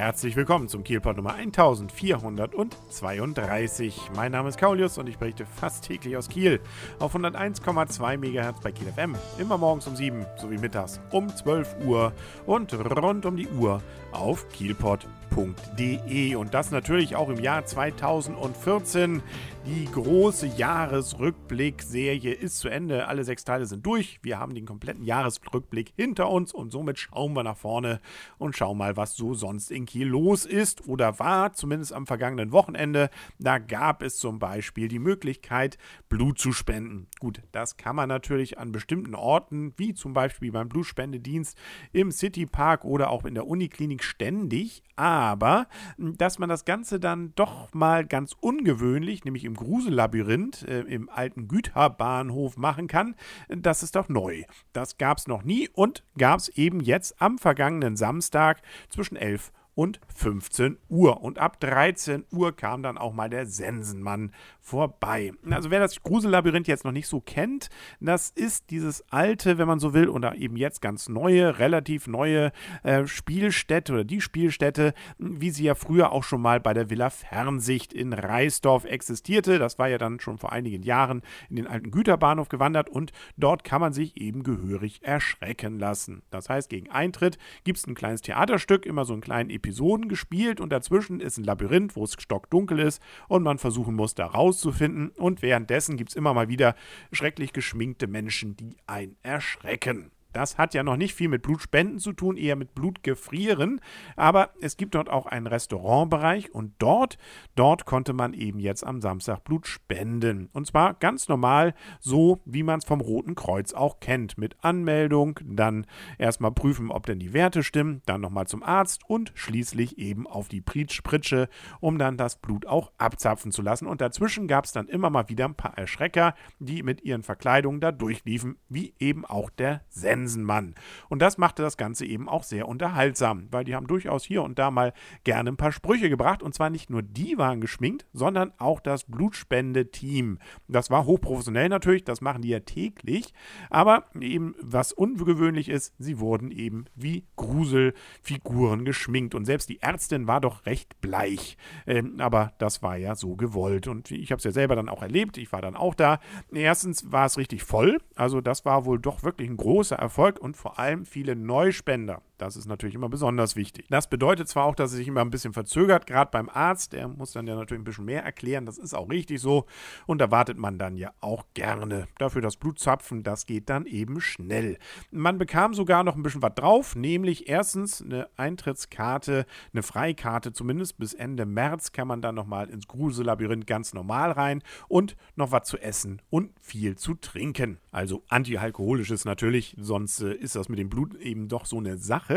Herzlich willkommen zum Kielpot Nummer 1432. Mein Name ist Kaulius und ich berichte fast täglich aus Kiel auf 101,2 MHz bei Kiel FM. Immer morgens um 7 sowie mittags um 12 Uhr und rund um die Uhr auf kielpot.de. Und das natürlich auch im Jahr 2014. Die große Jahresrückblick-Serie ist zu Ende. Alle sechs Teile sind durch. Wir haben den kompletten Jahresrückblick hinter uns und somit schauen wir nach vorne und schauen mal, was so sonst in Kiel los ist oder war, zumindest am vergangenen Wochenende. Da gab es zum Beispiel die Möglichkeit, Blut zu spenden. Gut, das kann man natürlich an bestimmten Orten, wie zum Beispiel beim Blutspendedienst im Citypark oder auch in der Uniklinik ständig, aber dass man das Ganze dann doch mal ganz ungewöhnlich, nämlich im Grusellabyrinth äh, im alten Güterbahnhof machen kann, das ist doch neu. Das gab es noch nie und gab es eben jetzt am vergangenen Samstag zwischen 11 und 15 Uhr. Und ab 13 Uhr kam dann auch mal der Sensenmann vorbei. Also wer das Grusellabyrinth jetzt noch nicht so kennt, das ist dieses alte, wenn man so will, oder eben jetzt ganz neue, relativ neue äh, Spielstätte oder die Spielstätte, wie sie ja früher auch schon mal bei der Villa Fernsicht in Reisdorf existierte. Das war ja dann schon vor einigen Jahren in den alten Güterbahnhof gewandert und dort kann man sich eben gehörig erschrecken lassen. Das heißt, gegen Eintritt gibt es ein kleines Theaterstück, immer so einen kleinen Episoden gespielt und dazwischen ist ein Labyrinth, wo es stockdunkel ist und man versuchen muss, da rauszufinden. Und währenddessen gibt es immer mal wieder schrecklich geschminkte Menschen, die einen erschrecken. Das hat ja noch nicht viel mit Blutspenden zu tun, eher mit Blutgefrieren. Aber es gibt dort auch einen Restaurantbereich und dort, dort konnte man eben jetzt am Samstag Blut spenden. Und zwar ganz normal, so wie man es vom Roten Kreuz auch kennt. Mit Anmeldung, dann erstmal prüfen, ob denn die Werte stimmen, dann nochmal zum Arzt und schließlich eben auf die Pritsche, um dann das Blut auch abzapfen zu lassen. Und dazwischen gab es dann immer mal wieder ein paar Erschrecker, die mit ihren Verkleidungen da durchliefen, wie eben auch der Sender. Sensenmann. Und das machte das Ganze eben auch sehr unterhaltsam, weil die haben durchaus hier und da mal gerne ein paar Sprüche gebracht. Und zwar nicht nur die waren geschminkt, sondern auch das Blutspendeteam. Das war hochprofessionell natürlich, das machen die ja täglich. Aber eben, was ungewöhnlich ist, sie wurden eben wie Gruselfiguren geschminkt. Und selbst die Ärztin war doch recht bleich. Ähm, aber das war ja so gewollt. Und ich habe es ja selber dann auch erlebt. Ich war dann auch da. Erstens war es richtig voll. Also das war wohl doch wirklich ein großer Erfolg. Erfolg und vor allem viele Neuspender. Das ist natürlich immer besonders wichtig. Das bedeutet zwar auch, dass es sich immer ein bisschen verzögert, gerade beim Arzt. Der muss dann ja natürlich ein bisschen mehr erklären. Das ist auch richtig so. Und da wartet man dann ja auch gerne. Dafür das Blutzapfen, das geht dann eben schnell. Man bekam sogar noch ein bisschen was drauf, nämlich erstens eine Eintrittskarte, eine Freikarte zumindest. Bis Ende März kann man dann nochmal ins Gruselabyrinth ganz normal rein und noch was zu essen und viel zu trinken. Also antialkoholisches natürlich, sonst äh, ist das mit dem Blut eben doch so eine Sache.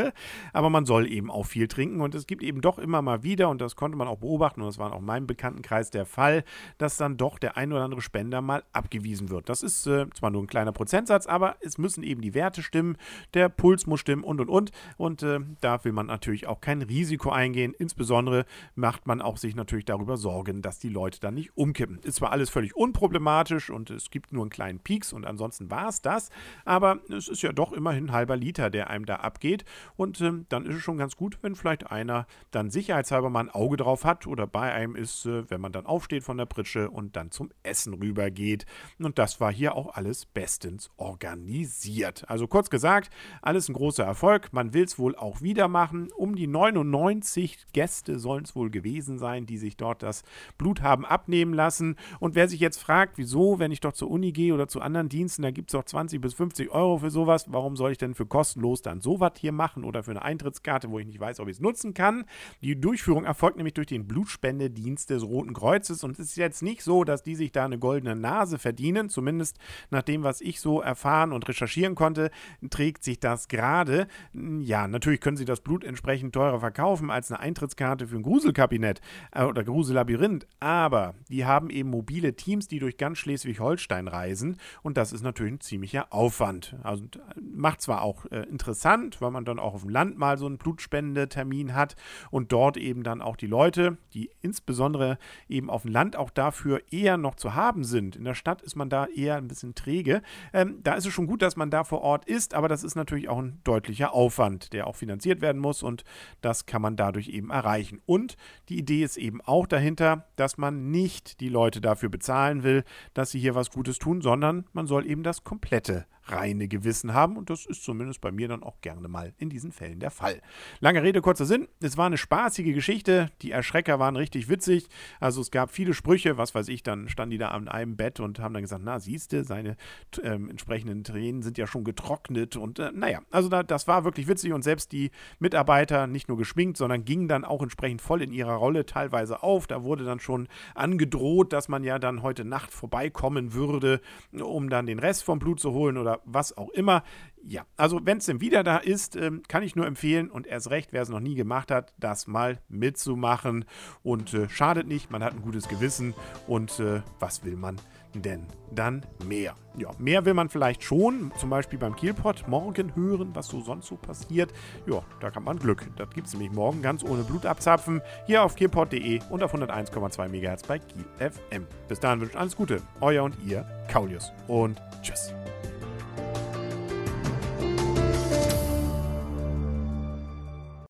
Aber man soll eben auch viel trinken und es gibt eben doch immer mal wieder, und das konnte man auch beobachten, und das war auch in meinem Bekanntenkreis der Fall, dass dann doch der ein oder andere Spender mal abgewiesen wird. Das ist äh, zwar nur ein kleiner Prozentsatz, aber es müssen eben die Werte stimmen, der Puls muss stimmen und und und. Und äh, da will man natürlich auch kein Risiko eingehen. Insbesondere macht man auch sich natürlich darüber Sorgen, dass die Leute dann nicht umkippen. Ist zwar alles völlig unproblematisch und es gibt nur einen kleinen Peaks und ansonsten war es das, aber es ist ja doch immerhin ein halber Liter, der einem da abgeht. Und ähm, dann ist es schon ganz gut, wenn vielleicht einer dann sicherheitshalber mal ein Auge drauf hat oder bei einem ist, äh, wenn man dann aufsteht von der Pritsche und dann zum Essen rübergeht. Und das war hier auch alles bestens organisiert. Also kurz gesagt, alles ein großer Erfolg. Man will es wohl auch wieder machen. Um die 99 Gäste sollen es wohl gewesen sein, die sich dort das Blut haben abnehmen lassen. Und wer sich jetzt fragt, wieso, wenn ich doch zur Uni gehe oder zu anderen Diensten, da gibt es doch 20 bis 50 Euro für sowas, warum soll ich denn für kostenlos dann sowas hier machen oder für eine Eintrittskarte, wo ich nicht weiß, ob ich es nutzen kann? Die Durchführung erfolgt nämlich durch den Blutspendedienst des Roten Kreuzes und es ist jetzt nicht so, dass die sich da eine goldene Nase verdienen, zumindest nach dem, was ich so erfahren und recherchieren konnte, trägt sich das gerade. Ja, natürlich können sie das Blut entsprechend teurer verkaufen als eine Eintrittskarte für ein Gruselkabinett äh, oder Grusellabyrinth, aber die haben eben mobile Teams, die durch ganz Schleswig-Holstein reisen und das ist natürlich ein ziemlicher Aufwand. Also macht zwar auch äh, interessant, weil man dann auch auf dem Land mal so einen Blutspendetermin hat und dort eben dann auch die Leute, die insbesondere eben auf dem Land auch dafür eher noch zu haben sind. In der Stadt ist man da eher ein bisschen träge. Ähm, da ist es schon gut, dass man da vor Ort ist, aber das ist natürlich auch ein deutlicher Aufwand, der auch finanziert werden muss und das kann man dadurch eben erreichen. Und die Idee ist eben auch dahinter, dass man nicht die Leute dafür bezahlen will, dass sie hier was Gutes tun, sondern man soll eben das komplette reine Gewissen haben und das ist zumindest bei mir dann auch gerne mal in diesen Fällen der Fall. Lange Rede, kurzer Sinn. Es war eine spaßige Geschichte. Die Erschrecker waren richtig witzig. Also es gab viele Sprüche, was weiß ich, dann standen die da an einem Bett und haben dann gesagt, na siehste, seine ähm, entsprechenden Tränen sind ja schon getrocknet und äh, naja, also da, das war wirklich witzig und selbst die Mitarbeiter nicht nur geschminkt, sondern gingen dann auch entsprechend voll in ihrer Rolle teilweise auf. Da wurde dann schon angedroht, dass man ja dann heute Nacht vorbeikommen würde, um dann den Rest vom Blut zu holen oder oder was auch immer. Ja, also wenn es denn wieder da ist, ähm, kann ich nur empfehlen und erst recht, wer es noch nie gemacht hat, das mal mitzumachen. Und äh, schadet nicht, man hat ein gutes Gewissen und äh, was will man denn dann mehr? Ja, mehr will man vielleicht schon, zum Beispiel beim Kielpot morgen hören, was so sonst so passiert. Ja, da kann man Glück. Das gibt es nämlich morgen ganz ohne Blut abzapfen. Hier auf kielpot.de und auf 101,2 MHz bei Kiel FM. Bis dahin wünscht alles Gute. Euer und ihr, Kaulius. Und tschüss.